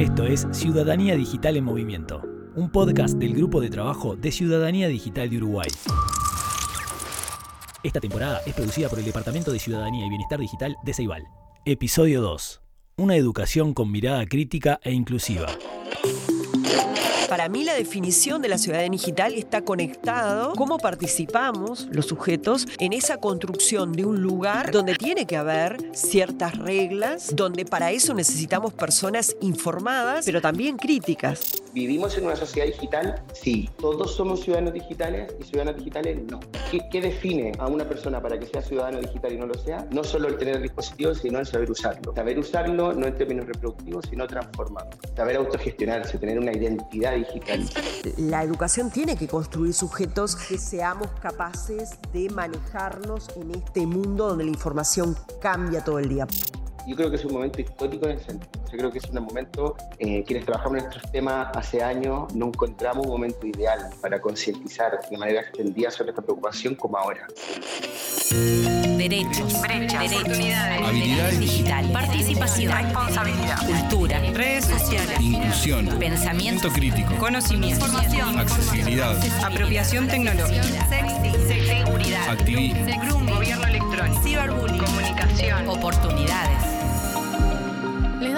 Esto es Ciudadanía Digital en Movimiento, un podcast del Grupo de Trabajo de Ciudadanía Digital de Uruguay. Esta temporada es producida por el Departamento de Ciudadanía y Bienestar Digital de Ceibal. Episodio 2. Una educación con mirada crítica e inclusiva. Para mí la definición de la ciudadanía digital está conectado cómo participamos los sujetos en esa construcción de un lugar donde tiene que haber ciertas reglas, donde para eso necesitamos personas informadas, pero también críticas. ¿Vivimos en una sociedad digital? Sí. ¿Todos somos ciudadanos digitales y ciudadanos digitales? No. ¿Qué, define a una persona para que sea ciudadano digital y no lo sea? No solo el tener el dispositivo, sino el saber usarlo. Saber usarlo no en términos reproductivos, sino transformarlo. Saber autogestionarse, tener una identidad digital. La educación tiene que construir sujetos que seamos capaces de manejarnos en este mundo donde la información cambia todo el día yo creo que es un momento histórico en el sentido. Yo creo que es un momento, eh, quienes trabajamos en estos temas hace años, no encontramos un momento ideal para concientizar de manera extendida sobre esta preocupación como ahora. Derechos, brechas, oportunidades, habilidades digital, participación, responsabilidad, cultura, redes sociales, inclusión, pensamiento crítico, conocimiento, información, accesibilidad, apropiación tecnológica, seguridad, activismo, gobierno electrónico, ciberbullying, comunicación, oportunidades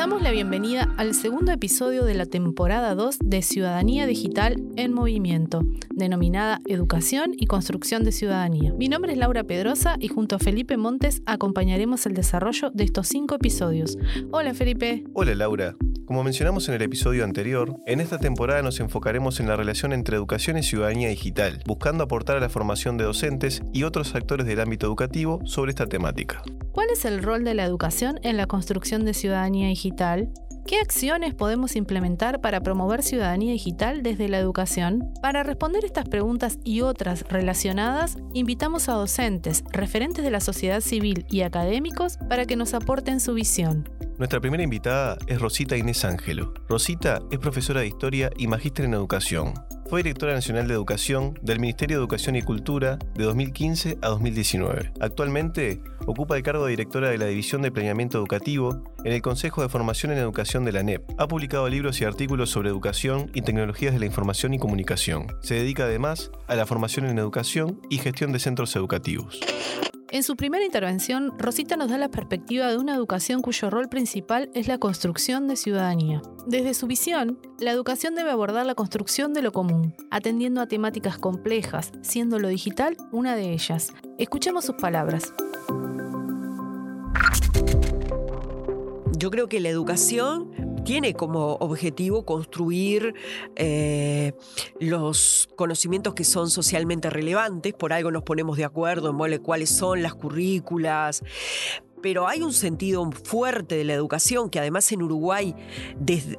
damos la bienvenida al segundo episodio de la temporada 2 de Ciudadanía Digital en Movimiento, denominada Educación y Construcción de Ciudadanía. Mi nombre es Laura Pedrosa y junto a Felipe Montes acompañaremos el desarrollo de estos cinco episodios. Hola Felipe. Hola Laura. Como mencionamos en el episodio anterior, en esta temporada nos enfocaremos en la relación entre educación y ciudadanía digital, buscando aportar a la formación de docentes y otros actores del ámbito educativo sobre esta temática. ¿Cuál es el rol de la educación en la construcción de ciudadanía digital? ¿Qué acciones podemos implementar para promover ciudadanía digital desde la educación? Para responder estas preguntas y otras relacionadas, invitamos a docentes, referentes de la sociedad civil y académicos para que nos aporten su visión. Nuestra primera invitada es Rosita Inés Ángelo. Rosita es profesora de Historia y magíster en Educación. Fue directora nacional de Educación del Ministerio de Educación y Cultura de 2015 a 2019. Actualmente ocupa el cargo de directora de la División de Planeamiento Educativo en el Consejo de Formación en Educación de la NEP. Ha publicado libros y artículos sobre educación y tecnologías de la información y comunicación. Se dedica además a la formación en educación y gestión de centros educativos. En su primera intervención, Rosita nos da la perspectiva de una educación cuyo rol principal es la construcción de ciudadanía. Desde su visión, la educación debe abordar la construcción de lo común, atendiendo a temáticas complejas, siendo lo digital una de ellas. Escuchemos sus palabras. Yo creo que la educación tiene como objetivo construir eh, los conocimientos que son socialmente relevantes, por algo nos ponemos de acuerdo en cuáles son las currículas, pero hay un sentido fuerte de la educación que además en Uruguay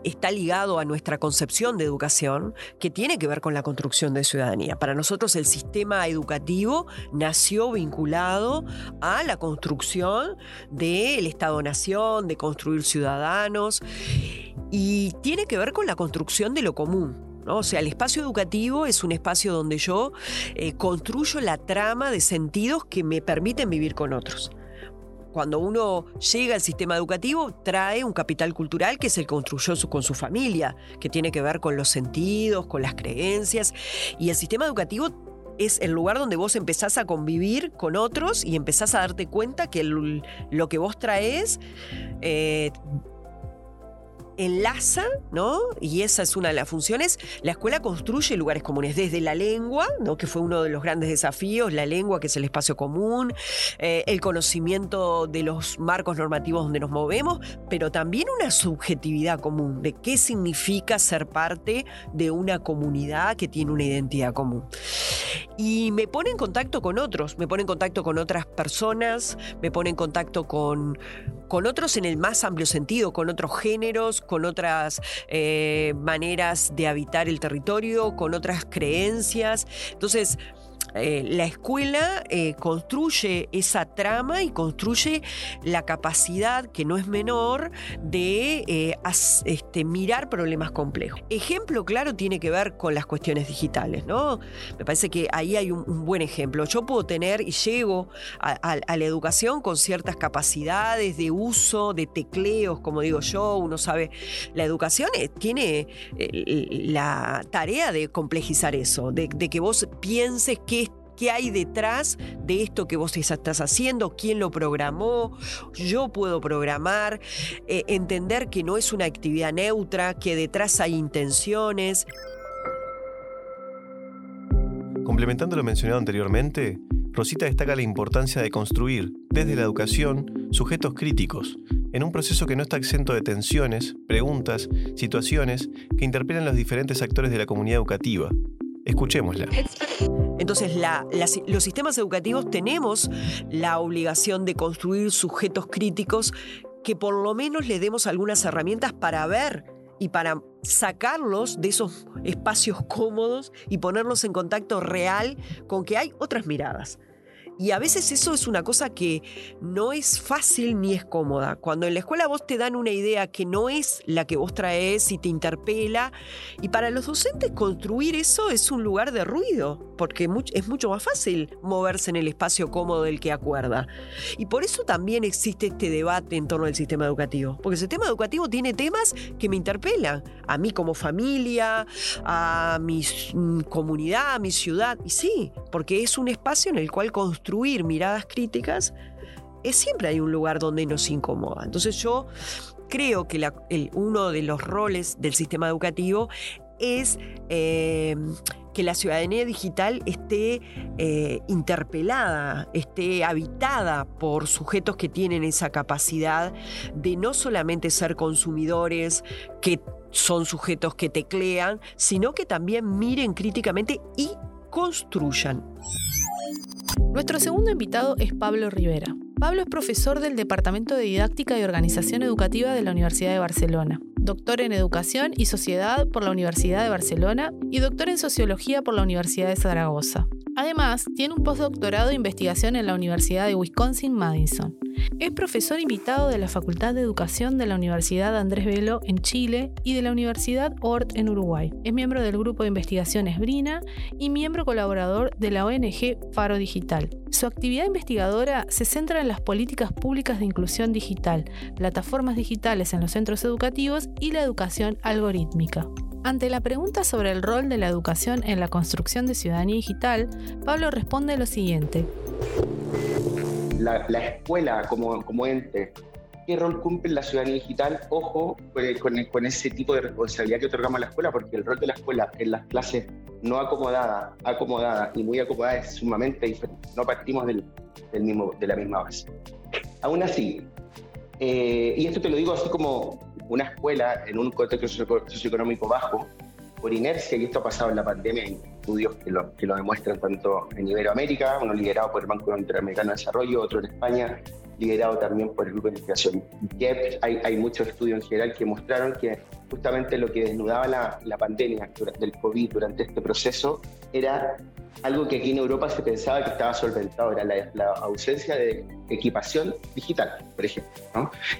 está ligado a nuestra concepción de educación, que tiene que ver con la construcción de ciudadanía. Para nosotros el sistema educativo nació vinculado a la construcción del Estado-Nación, de construir ciudadanos, y tiene que ver con la construcción de lo común. O sea, el espacio educativo es un espacio donde yo eh, construyo la trama de sentidos que me permiten vivir con otros cuando uno llega al sistema educativo, trae un capital cultural que que construyó con su familia, que tiene que ver con los sentidos, con las creencias. Y el sistema educativo es el lugar donde vos empezás a convivir con otros y empezás a darte cuenta que lo que vos traes eh, enlaza, ¿no? Y esa es una de las funciones. La escuela construye lugares comunes, desde la lengua, ¿no? Que fue uno de los grandes desafíos, la lengua, que es el espacio común, eh, el conocimiento de los marcos normativos donde nos movemos, pero también una subjetividad común, de qué significa ser parte de una comunidad que tiene una identidad común. Y me pone en contacto con otros, me pone en contacto con otras personas, me pone en contacto con, con otros en el más amplio sentido, con otros géneros, con otras eh, maneras de habitar el territorio, con otras creencias. Entonces, eh, la escuela eh, construye esa trama y construye la capacidad, que no es menor, de eh, este, mirar problemas complejos. Ejemplo claro tiene que ver con las cuestiones digitales, ¿no? Me parece que ahí hay un, buen ejemplo. Yo puedo tener y llego a, la educación con ciertas capacidades de uso, de tecleos, como digo yo, uno sabe, la educación tiene la tarea de complejizar eso, de, de que vos pienses qué qué hay detrás de esto que vos estás haciendo, quién lo programó, yo puedo programar, eh, entender que no es una actividad neutra, que detrás hay intenciones. Complementando lo mencionado anteriormente, Rosita destaca la importancia de construir, desde la educación, sujetos críticos, en un proceso que no está exento de tensiones, preguntas, situaciones que interpelan los diferentes actores de la comunidad educativa. Escuchémosla. Entonces, los sistemas educativos tenemos la obligación de construir sujetos críticos que por lo menos le demos algunas herramientas para ver y para sacarlos de esos espacios cómodos y ponerlos en contacto real con que hay otras miradas. Y a veces eso es una cosa que no es fácil ni es cómoda. Cuando en la escuela vos te dan una idea que no es la que vos traes y te interpela, y para los docentes construir eso es un lugar de ruido, porque es mucho más fácil moverse en el espacio cómodo del que acuerda. Y por eso también existe este debate en torno al sistema educativo, porque el sistema educativo tiene temas que me interpelan, a mí como familia, a mi mm, comunidad, a mi ciudad, y sí, porque es un espacio en el cual construir construir miradas críticas, es, siempre hay un lugar donde nos incomoda. Entonces yo creo que uno de los roles del sistema educativo es eh, que la ciudadanía digital esté eh, interpelada, esté habitada por sujetos que tienen esa capacidad de no solamente ser consumidores, que son sujetos que teclean, sino que también miren críticamente y construyan. Nuestro segundo invitado es Pablo Rivera. Pablo es profesor del Departamento de Didáctica y Organización Educativa de la Universidad de Barcelona, doctor en Educación y Sociedad por la Universidad de Barcelona y doctor en Sociología por la Universidad de Zaragoza. Además, tiene un postdoctorado de investigación en la Universidad de Wisconsin-Madison. Es profesor invitado de la Facultad de Educación de la Universidad Andrés Bello en Chile y de la Universidad Ort en Uruguay. Es miembro del grupo de investigaciones Brina y miembro colaborador de la ONG Faro Digital. Su actividad investigadora se centra en las políticas públicas de inclusión digital, plataformas digitales en los centros educativos y la educación algorítmica. Ante la pregunta sobre el rol de la educación en la construcción de ciudadanía digital, Pablo responde lo siguiente la, escuela como, ente, ¿qué rol cumple la ciudadanía digital? Ojo con, ese tipo de responsabilidad que otorgamos a la escuela, porque el rol de la escuela en las clases no acomodadas, acomodadas y muy acomodadas es sumamente diferente. No partimos del mismo, de la misma base. Aún así, eh, y esto te lo digo así como una escuela en un contexto socioeconómico bajo, por inercia, y esto ha pasado en la pandemia, hay estudios que lo, que lo demuestran tanto en Iberoamérica, uno liderado por el Banco Interamericano de Desarrollo, otro en España, liderado también por el Grupo de Investigación IEP. Hay, hay muchos estudios en general que mostraron que justamente lo que desnudaba la, la pandemia del COVID durante este proceso era algo que aquí en Europa se pensaba que estaba solventado, era la, ausencia de equipación digital, por ejemplo.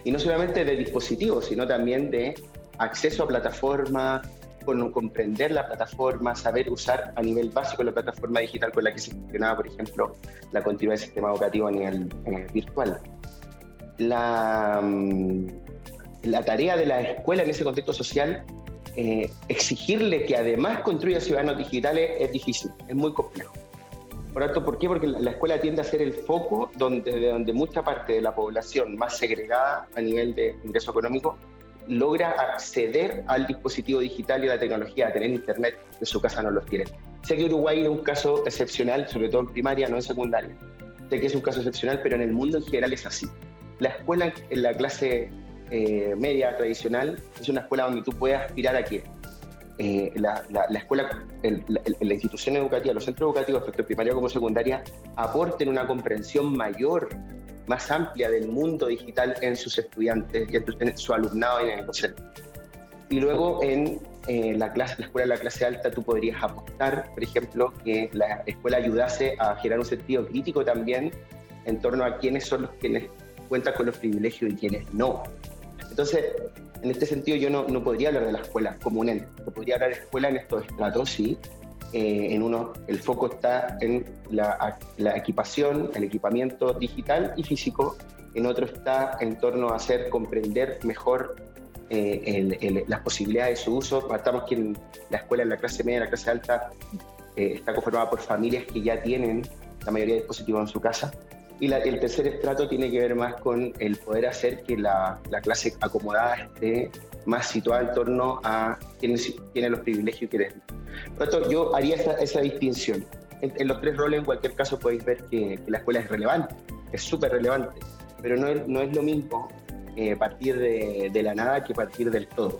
Y no solamente de dispositivos, sino también de acceso a plataformas, con comprender la plataforma, saber usar a nivel básico la plataforma digital con la que se funcionaba, por ejemplo, la continuidad del sistema educativo a nivel eh, virtual. La, mm, la tarea de la escuela en ese contexto social, eh, exigirle que además construya ciudadanos digitales es difícil, es muy complejo. Por tanto, ¿por qué? Porque la escuela tiende a ser el foco donde, de donde mucha parte de la población más segregada a nivel de ingreso económico logra acceder al dispositivo digital y a la tecnología, a tener internet, en su casa no los tiene. Sé que Uruguay es un caso excepcional, sobre todo en primaria, no en secundaria. Sé que es un caso excepcional, pero en el mundo en general es así. La escuela en la clase eh, media tradicional es una escuela donde tú puedes aspirar a que eh, la, escuela, la, institución educativa, los centros educativos, tanto primaria como secundaria, aporten una comprensión mayor más amplia del mundo digital en sus estudiantes en su alumnado y en el docente. Y luego en eh, la, clase, la escuela de la clase alta tú podrías apostar, por ejemplo, que la escuela ayudase a generar un sentido crítico también en torno a quiénes son los quienes cuentan con los privilegios y quiénes no. Entonces, en este sentido yo no, no podría hablar de la escuela como un ente, podría hablar de escuela en estos estratos, sí. Eh, en uno el foco está en la, la, equipación, el equipamiento digital y físico, en otro está en torno a hacer comprender mejor eh, las posibilidades de su uso. Partamos que en la escuela, en la clase media, en la clase alta, eh, está conformada por familias que ya tienen la mayoría de dispositivos en su casa. Y el tercer estrato tiene que ver más con el poder hacer que la, clase acomodada esté más situada en torno a quienes tienen los privilegios y quienes Por lo tanto, yo haría esa, distinción. En, los tres roles, en cualquier caso, podéis ver que, la escuela es relevante, es súper relevante, pero no es, lo mismo eh, partir de la nada que partir del todo.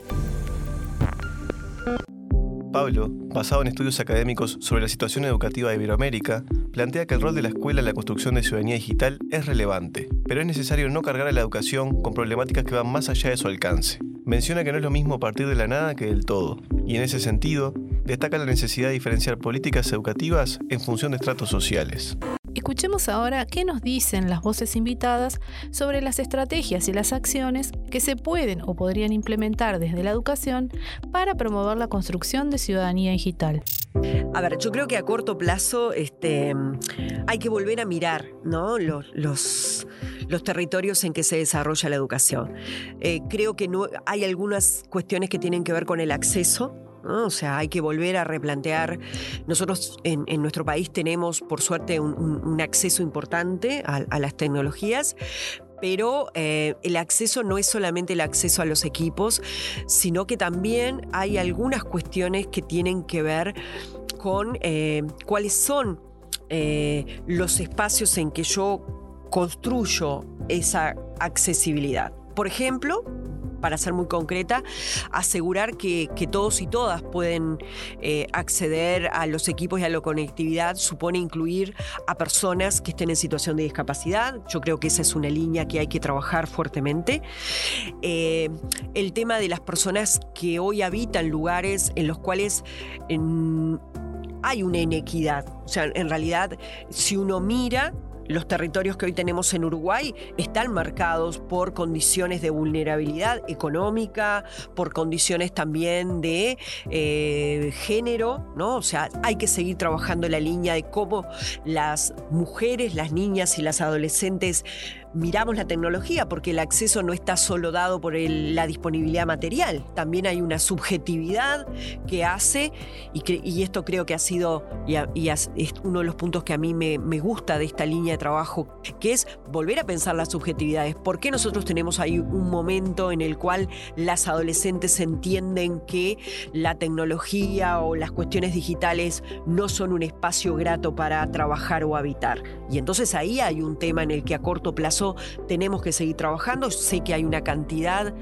Pablo, basado en estudios académicos sobre la situación educativa de Iberoamérica, plantea que el rol de la escuela en la construcción de ciudadanía digital es relevante, pero es necesario no cargar a la educación con problemáticas que van más allá de su alcance. Menciona que no es lo mismo partir de la nada que del todo, y en ese sentido, destaca la necesidad de diferenciar políticas educativas en función de estratos sociales. Escuchemos ahora qué nos dicen las voces invitadas sobre las estrategias y las acciones que se pueden o podrían implementar desde la educación para promover la construcción de ciudadanía digital. A ver, yo creo que a corto plazo este, hay que volver a mirar ¿no? los, los, territorios en que se desarrolla la educación. Eh, creo que hay algunas cuestiones que tienen que ver con el acceso o sea, hay que volver a replantear. Nosotros en, nuestro país tenemos, por suerte, un, acceso importante a, las tecnologías, pero eh, el acceso no es solamente el acceso a los equipos, sino que también hay algunas cuestiones que tienen que ver con eh, cuáles son eh, los espacios en que yo construyo esa accesibilidad. Por ejemplo, para ser muy concreta, asegurar que, todos y todas pueden eh, acceder a los equipos y a la conectividad supone incluir a personas que estén en situación de discapacidad. Yo creo que esa es una línea que hay que trabajar fuertemente. Eh, el tema de las personas que hoy habitan lugares en los cuales hay una inequidad. O sea, en realidad, si uno mira, los territorios que hoy tenemos en Uruguay están marcados por condiciones de vulnerabilidad económica, por condiciones también de eh, género, ¿no? O sea, hay que seguir trabajando la línea de cómo las mujeres, las niñas y las adolescentes miramos la tecnología, porque el acceso no está solo dado por la disponibilidad material, también hay una subjetividad que hace, y, esto creo que ha sido, y, es uno de los puntos que a mí me, gusta de esta línea de trabajo, que es volver a pensar las subjetividades. ¿Por qué nosotros tenemos ahí un momento en el cual las adolescentes entienden que la tecnología o las cuestiones digitales no son un espacio grato para trabajar o habitar? Y entonces ahí hay un tema en el que a corto plazo tenemos que seguir trabajando. Sé que hay una cantidad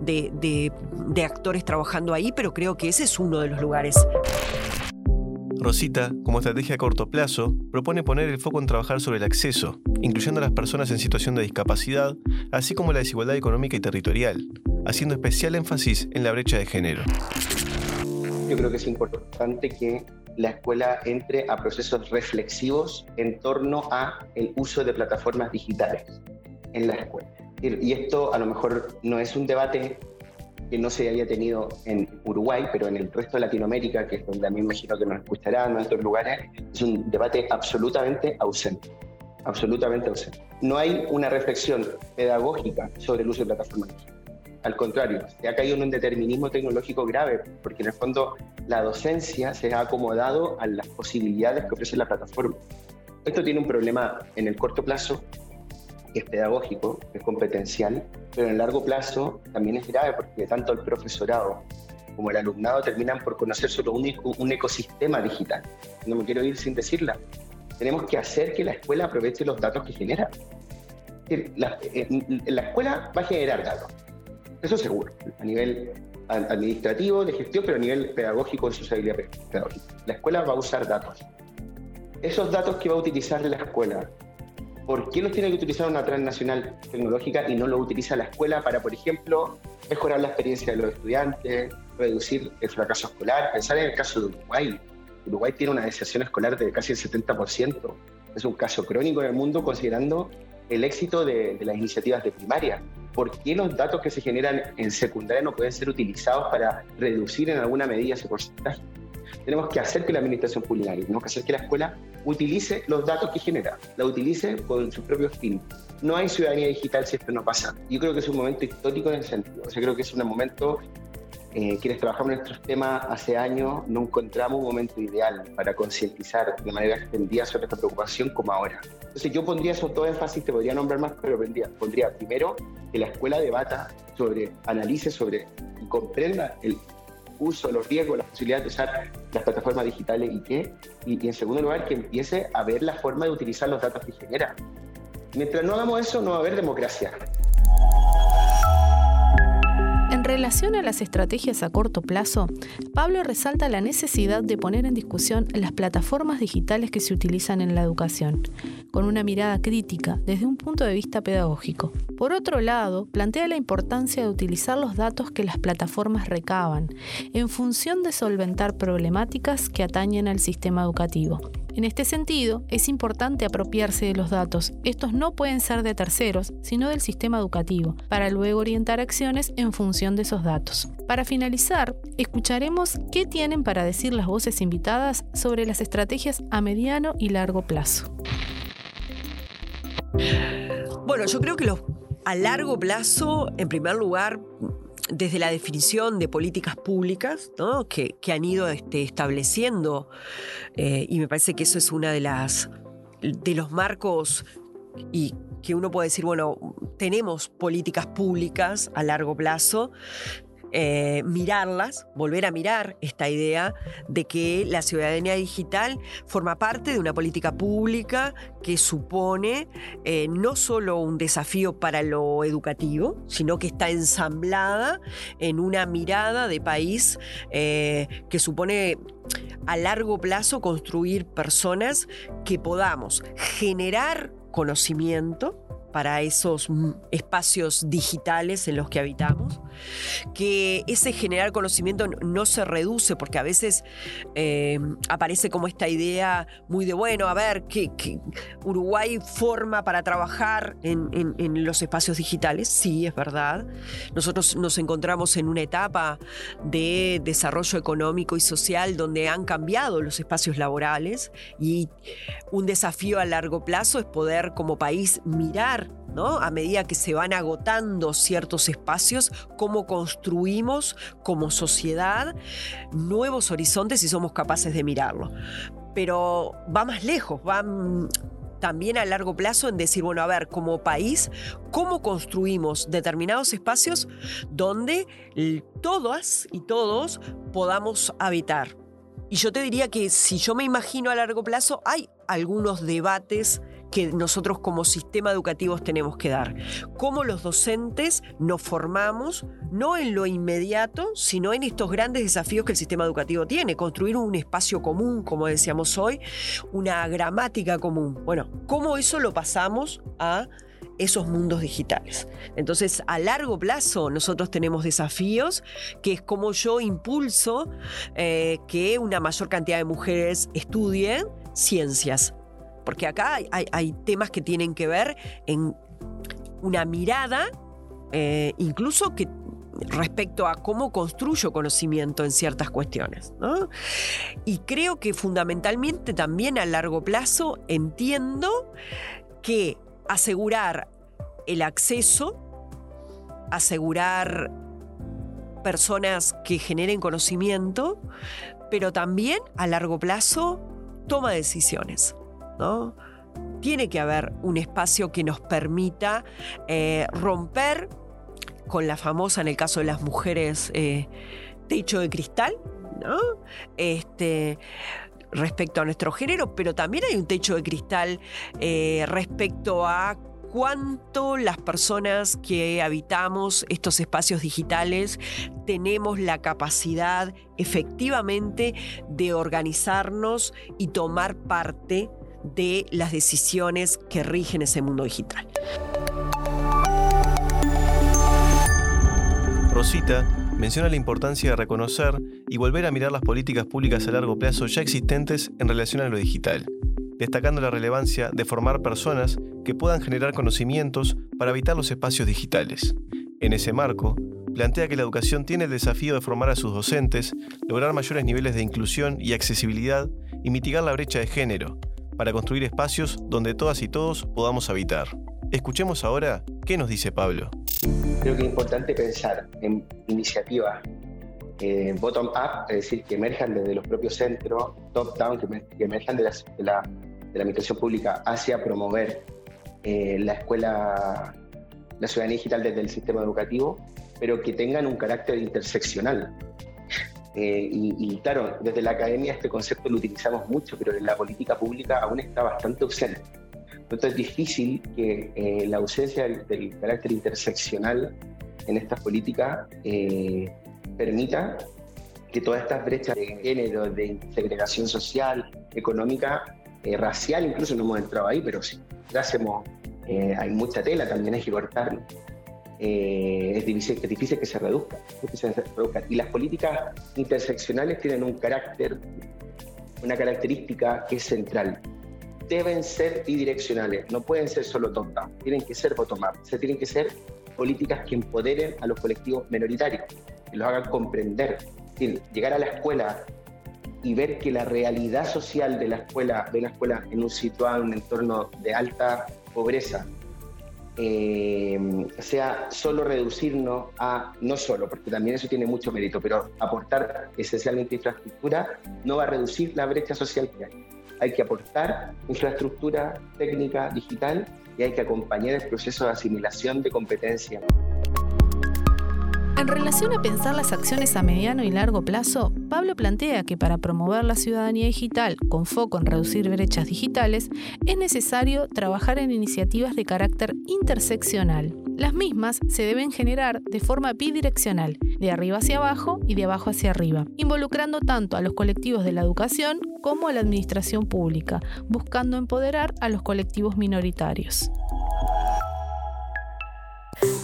de, actores trabajando ahí, pero creo que ese es uno de los lugares. Rosita, como estrategia a corto plazo, propone poner el foco en trabajar sobre el acceso, incluyendo a las personas en situación de discapacidad, así como la desigualdad económica y territorial, haciendo especial énfasis en la brecha de género. Yo creo que es importante que la escuela entre a procesos reflexivos en torno a el uso de plataformas digitales en la escuela. Y esto a lo mejor no es un debate que no se haya tenido en Uruguay, pero en el resto de Latinoamérica, que es donde a mí me imagino que nos escucharán en otros lugares, es un debate absolutamente ausente. Absolutamente ausente. No hay una reflexión pedagógica sobre el uso de plataformas al contrario, se ha caído en un determinismo tecnológico grave, porque en el fondo la docencia se ha acomodado a las posibilidades que ofrece la plataforma. Esto tiene un problema en el corto plazo, es pedagógico, es competencial, pero en largo plazo también es grave porque tanto el profesorado como el alumnado terminan por conocer solo un, ecosistema digital. No me quiero ir sin decirla. Tenemos que hacer que la escuela aproveche los datos que genera. La, eh, la escuela va a generar datos, eso seguro, a nivel administrativo, de gestión, pero a nivel pedagógico, de sociabilidad pedagógica. La escuela va a usar datos. Esos datos que va a utilizar la escuela ¿Por qué los tiene que utilizar una transnacional tecnológica y no lo utiliza la escuela para, por ejemplo, mejorar la experiencia de los estudiantes, reducir el fracaso escolar? Pensar en el caso de Uruguay. Uruguay tiene una deserción escolar de casi el 70%. Es un caso crónico en el mundo considerando el éxito de, de las iniciativas de primaria. ¿Por qué los datos que se generan en secundaria no pueden ser utilizados para reducir en alguna medida ese porcentaje? Tenemos que hacer que la administración pública, tenemos que hacer que la escuela utilice los datos que genera, la utilice con sus propios fines. No hay ciudadanía digital si esto no pasa. Yo creo que es un momento histórico en el sentido. O sea, creo que es un momento eh, quienes trabajamos en nuestros temas hace años no encontramos un momento ideal para concientizar de manera extendida sobre esta preocupación como ahora. Entonces yo pondría eso todo énfasis, te podría nombrar más, pero pondría, pondría primero que la escuela debata sobre, analice sobre y comprenda el uso, los riesgos, las posibilidades de usar las plataformas digitales y qué, y, y en segundo lugar que empiece a ver la forma de utilizar los datos que genera. Mientras no hagamos eso, no va a haber democracia. En relación a las estrategias a corto plazo, Pablo resalta la necesidad de poner en discusión las plataformas digitales que se utilizan en la educación, con una mirada crítica desde un punto de vista pedagógico. Por otro lado, plantea la importancia de utilizar los datos que las plataformas recaban, en función de solventar problemáticas que atañen al sistema educativo. En este sentido, es importante apropiarse de los datos. Estos no pueden ser de terceros, sino del sistema educativo, para luego orientar acciones en función de esos datos. Para finalizar, escucharemos qué tienen para decir las voces invitadas sobre las estrategias a mediano y largo plazo. Bueno, yo creo que los, a largo plazo, en primer lugar, desde la definición de políticas públicas ¿no? que, que, han ido este, estableciendo, eh, y me parece que eso es una de de los marcos y que uno puede decir, bueno, tenemos políticas públicas a largo plazo, eh, mirarlas, volver a mirar esta idea de que la ciudadanía digital forma parte de una política pública que supone eh, no solo un desafío para lo educativo, sino que está ensamblada en una mirada de país eh, que supone a largo plazo construir personas que podamos generar conocimiento, para esos espacios digitales en los que habitamos, que ese generar conocimiento no se reduce porque a veces eh, aparece como esta idea muy de, bueno, a ver, que, Uruguay forma para trabajar en, en, los espacios digitales, sí, es verdad. Nosotros nos encontramos en una etapa de desarrollo económico y social donde han cambiado los espacios laborales y un desafío a largo plazo es poder como país mirar a medida que se van agotando ciertos espacios, cómo construimos como sociedad nuevos horizontes y somos capaces de mirarlo. Pero va más lejos, va también a largo plazo en decir, bueno, a ver, como país, cómo construimos determinados espacios donde todas y todos podamos habitar. Y yo te diría que si yo me imagino a largo plazo, hay algunos debates que nosotros como sistema educativo tenemos que dar. Cómo los docentes nos formamos, no en lo inmediato, sino en estos grandes desafíos que el sistema educativo tiene. Construir un espacio común, como decíamos hoy, una gramática común. Bueno, ¿cómo eso lo pasamos a esos mundos digitales. Entonces, a largo plazo nosotros tenemos desafíos, que es como yo impulso eh, que una mayor cantidad de mujeres estudien ciencias, porque acá hay, temas que tienen que ver en una mirada, eh, incluso que respecto a cómo construyo conocimiento en ciertas cuestiones. Y creo que fundamentalmente también a largo plazo entiendo que asegurar el acceso, asegurar personas que generen conocimiento, pero también a largo plazo toma decisiones. Tiene que haber un espacio que nos permita eh, romper con la famosa, en el caso de las mujeres, eh, techo de cristal. Este, respecto a nuestro género, pero también hay un techo de cristal eh, respecto a cuánto las personas que habitamos estos espacios digitales tenemos la capacidad efectivamente de organizarnos y tomar parte de las decisiones que rigen ese mundo digital. Rosita menciona la importancia de reconocer y volver a mirar las políticas públicas a largo plazo ya existentes en relación a lo digital, destacando la relevancia de formar personas que puedan generar conocimientos para habitar los espacios digitales. En ese marco, plantea que la educación tiene el desafío de formar a sus docentes, lograr mayores niveles de inclusión y accesibilidad y mitigar la brecha de género, para construir espacios donde todas y todos podamos habitar. Escuchemos ahora qué nos dice Pablo. Creo que es importante pensar en iniciativas eh, bottom-up, es decir, que emerjan desde los propios centros, top-down, que, emerjan de la, administración pública hacia promover eh, la escuela, la ciudadanía digital desde el sistema educativo, pero que tengan un carácter interseccional. Eh, y, claro, desde la academia este concepto lo utilizamos mucho, pero en la política pública aún está bastante ausente. Entonces es difícil que eh, la ausencia del, carácter interseccional en estas políticas eh, permita que todas estas brechas de género, de segregación social, económica, racial, incluso no hemos entrado ahí, pero ya hacemos, hay mucha tela, también hay que cortar eh, es, difícil, difícil, que se reduzca, Y las políticas interseccionales tienen un carácter, una característica que es central. Deben ser bidireccionales, no pueden ser solo top-down, tienen que ser bottom-up, o tienen que ser políticas que empoderen a los colectivos minoritarios, que los hagan comprender. llegar a la escuela y ver que la realidad social de la escuela, de la escuela en un situado, en un entorno de alta pobreza, eh, sea solo reducirnos a, no solo, porque también eso tiene mucho mérito, pero aportar esencialmente infraestructura no va a reducir la brecha social que hay. Hay que aportar infraestructura técnica, digital, y hay que acompañar el proceso de asimilación de competencias. En relación a pensar las acciones a mediano y largo plazo, Pablo plantea que para promover la ciudadanía digital con foco en reducir brechas digitales, es necesario trabajar en iniciativas de carácter interseccional. Las mismas se deben generar de forma bidireccional, de arriba hacia abajo y de abajo hacia arriba, involucrando tanto a los colectivos de la educación como a la administración pública, buscando empoderar a los colectivos minoritarios.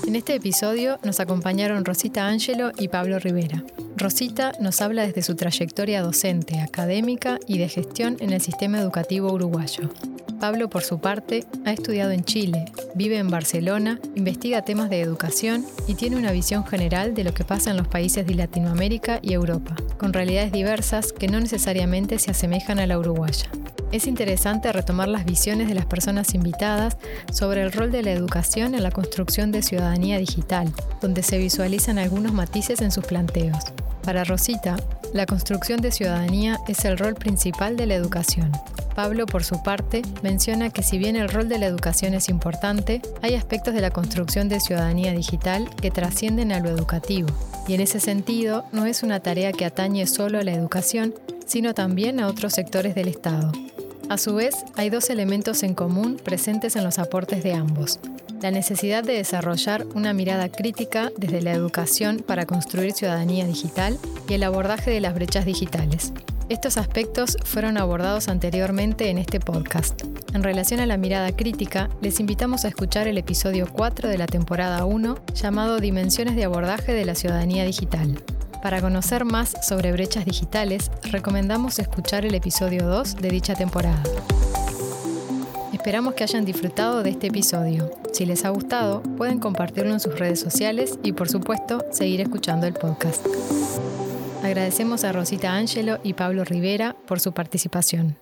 En este episodio nos acompañaron Rosita Ángelo y Pablo Rivera. Rosita nos habla desde su trayectoria docente, académica y de gestión en el sistema educativo uruguayo. Pablo, por su parte, ha estudiado en Chile, vive en Barcelona, investiga temas de educación y tiene una visión general de lo que pasa en los países de Latinoamérica y Europa, con realidades diversas que no necesariamente se asemejan a la uruguaya. Es interesante retomar las visiones de las personas invitadas sobre el rol de la educación en la construcción de digital, donde se visualizan algunos matices en sus planteos. Para Rosita, la construcción de ciudadanía es el rol principal de la educación. Pablo, por su parte, menciona que si bien el rol de la educación es importante, hay aspectos de la construcción de ciudadanía digital que trascienden a lo educativo, y en ese sentido no es una tarea que atañe solo a la educación, sino también a otros sectores del Estado. A su vez, hay dos elementos en común presentes en los aportes de ambos. La necesidad de desarrollar una mirada crítica desde la educación para construir ciudadanía digital y el abordaje de las brechas digitales. Estos aspectos fueron abordados anteriormente en este podcast. En relación a la mirada crítica, les invitamos a escuchar el episodio 4 de la temporada 1 llamado Dimensiones de abordaje de la ciudadanía digital. Para conocer más sobre brechas digitales, recomendamos escuchar el episodio 2 de dicha temporada. Esperamos que hayan disfrutado de este episodio. Si les ha gustado, pueden compartirlo en sus redes sociales y por supuesto seguir escuchando el podcast. Agradecemos a Rosita Ángelo y Pablo Rivera por su participación.